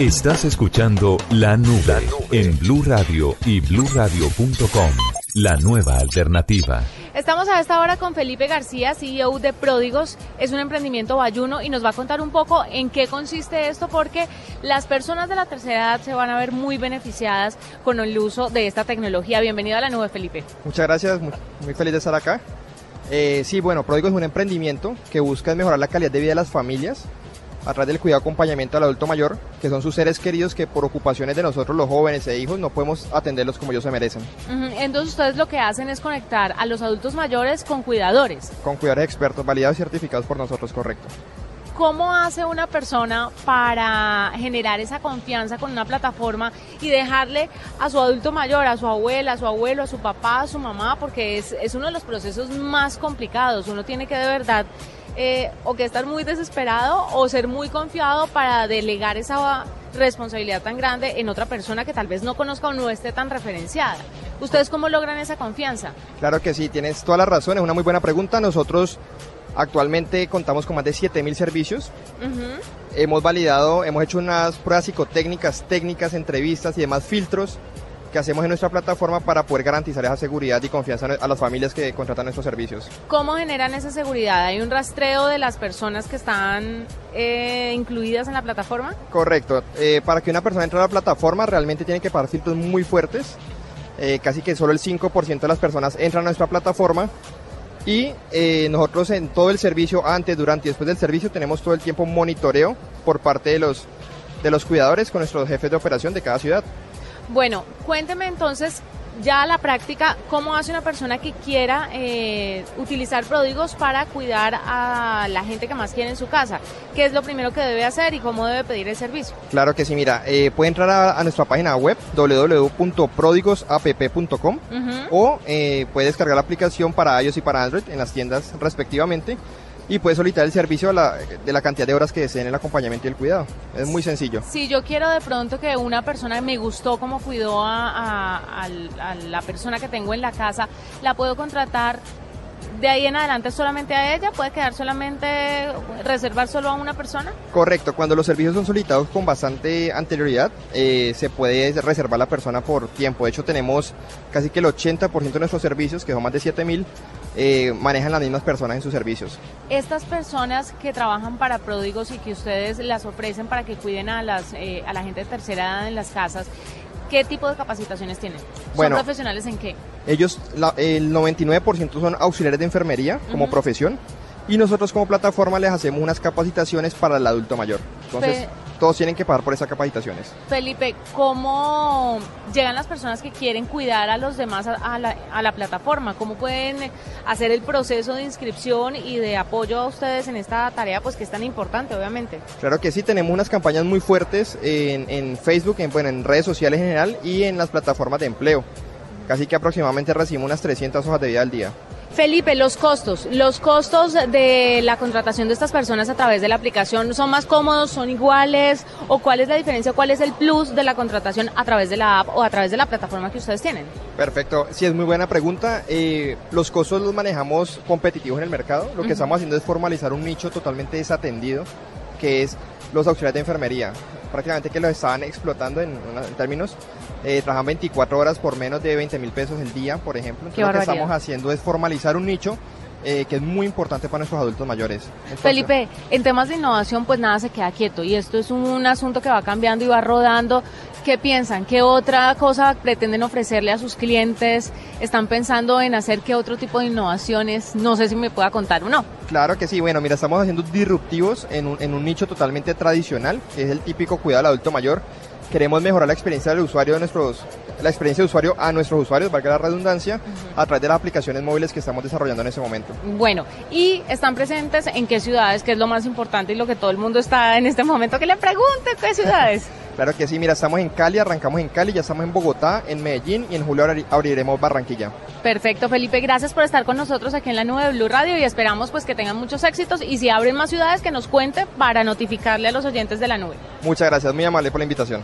Estás escuchando La Nube, en Blue Radio y bluradio.com. La nueva alternativa. Estamos a esta hora con Felipe García, CEO de Pródigos. Es un emprendimiento bayuno y nos va a contar un poco en qué consiste esto porque las personas de la tercera edad se van a ver muy beneficiadas con el uso de esta tecnología. Bienvenido a la nube, Felipe. Muchas gracias, muy, feliz de estar acá. Eh, sí, bueno, Pródigos es un emprendimiento que busca mejorar la calidad de vida de las familias a través del cuidado acompañamiento al adulto mayor, que son sus seres queridos que por ocupaciones de nosotros los jóvenes e hijos no podemos atenderlos como ellos se merecen. Entonces ustedes lo que hacen es conectar a los adultos mayores con cuidadores. Con cuidadores expertos, validados y certificados por nosotros, correcto. ¿Cómo hace una persona para generar esa confianza con una plataforma y dejarle a su adulto mayor, a su abuela, a su abuelo, a su papá, a su mamá? Porque es, es uno de los procesos más complicados. Uno tiene que de verdad eh, o que estar muy desesperado o ser muy confiado para delegar esa responsabilidad tan grande en otra persona que tal vez no conozca o no esté tan referenciada. ¿Ustedes cómo logran esa confianza? Claro que sí, tienes toda la razón, es una muy buena pregunta. Nosotros actualmente contamos con más de 7.000 servicios. Hemos validado, hemos hecho unas pruebas psicotécnicas, técnicas, entrevistas y demás filtros que hacemos en nuestra plataforma para poder garantizar esa seguridad y confianza a las familias que contratan nuestros servicios. ¿Cómo generan esa seguridad? ¿Hay un rastreo de las personas que están eh, incluidas en la plataforma? Correcto. Eh, para que una persona entre a la plataforma realmente tiene que pagar filtros muy fuertes. Eh, casi que solo el 5% de las personas entran a nuestra plataforma. Y nosotros en todo el servicio, antes, durante y después del servicio, tenemos todo el tiempo monitoreo por parte de los, de los cuidadores con nuestros jefes de operación de cada ciudad. Bueno, cuénteme entonces ya a la práctica, ¿cómo hace una persona que quiera eh, utilizar pródigos para cuidar a la gente que más quiere en su casa? ¿Qué es lo primero que debe hacer y cómo debe pedir el servicio? Claro que sí, mira, eh, puede entrar a, nuestra página web www.prodigosapp.com o eh, puede descargar la aplicación para iOS y para Android en las tiendas respectivamente y puede solicitar el servicio de la cantidad de horas que deseen el acompañamiento y el cuidado. Es muy sencillo. Si yo quiero de pronto que una persona me gustó cómo cuidó a, la persona que tengo en la casa, la puedo contratar de ahí en adelante solamente a ella? ¿Puede quedar solamente, reservar solo a una persona? Correcto, cuando los servicios son solicitados con bastante anterioridad, eh, se puede reservar la persona por tiempo. De hecho, tenemos casi que el 80% de nuestros servicios, que son más de 7000, eh, manejan las mismas personas en sus servicios. Estas personas que trabajan para pródigos y que ustedes las ofrecen para que cuiden a, las, eh, a la gente de tercera edad en las casas, ¿qué tipo de capacitaciones tienen? ¿Son profesionales en qué? Ellos, el 99% son auxiliares de enfermería como profesión y nosotros como plataforma les hacemos unas capacitaciones para el adulto mayor. Entonces, todos tienen que pagar por esas capacitaciones. Felipe, ¿cómo llegan las personas que quieren cuidar a los demás a, la, a la, plataforma? ¿Cómo pueden hacer el proceso de inscripción y de apoyo a ustedes en esta tarea, pues que es tan importante, obviamente? Claro que sí, tenemos unas campañas muy fuertes en, en Facebook, en, bueno, en redes sociales en general y en las plataformas de empleo. Casi que aproximadamente recibimos unas 300 hojas de vida al día. Felipe, los costos, los costos de la contratación de estas personas a través de la aplicación son más cómodos, son iguales o cuál es la diferencia, cuál es el plus de la contratación a través de la app o a través de la plataforma que ustedes tienen. Perfecto, sí es muy buena pregunta. Eh, los costos los manejamos competitivos en el mercado. Lo que estamos haciendo es formalizar un nicho totalmente desatendido, que es los auxiliares de enfermería prácticamente que los estaban explotando en, términos, eh, trabajan 24 horas por menos de 20 mil pesos el día, por ejemplo. Entonces, lo que estamos haciendo es formalizar un nicho eh, que es muy importante para nuestros adultos mayores. Felipe, en temas de innovación pues nada se queda quieto y esto es un asunto que va cambiando y va rodando. ¿Qué piensan? ¿Qué otra cosa pretenden ofrecerle a sus clientes? ¿Están pensando en hacer qué otro tipo de innovaciones? No sé si me pueda contar o no. Claro que sí. Bueno, mira, estamos haciendo disruptivos en un, en un nicho totalmente tradicional, que es el típico cuidado al adulto mayor. Queremos mejorar la experiencia del usuario de nuestros la experiencia de usuario a nuestros usuarios, valga la redundancia, a través de las aplicaciones móviles que estamos desarrollando en ese momento. Bueno, y están presentes en qué ciudades, que es lo más importante y lo que todo el mundo está en este momento que le pregunte, ¿qué ciudades? Claro que sí, mira, estamos en Cali, arrancamos en Cali, ya estamos en Bogotá, en Medellín y en julio abriremos Barranquilla. Perfecto, Felipe, gracias por estar con nosotros aquí en la nube de Blue Radio y esperamos pues que tengan muchos éxitos y si abren más ciudades que nos cuente para notificarle a los oyentes de la nube. Muchas gracias, muy amable por la invitación.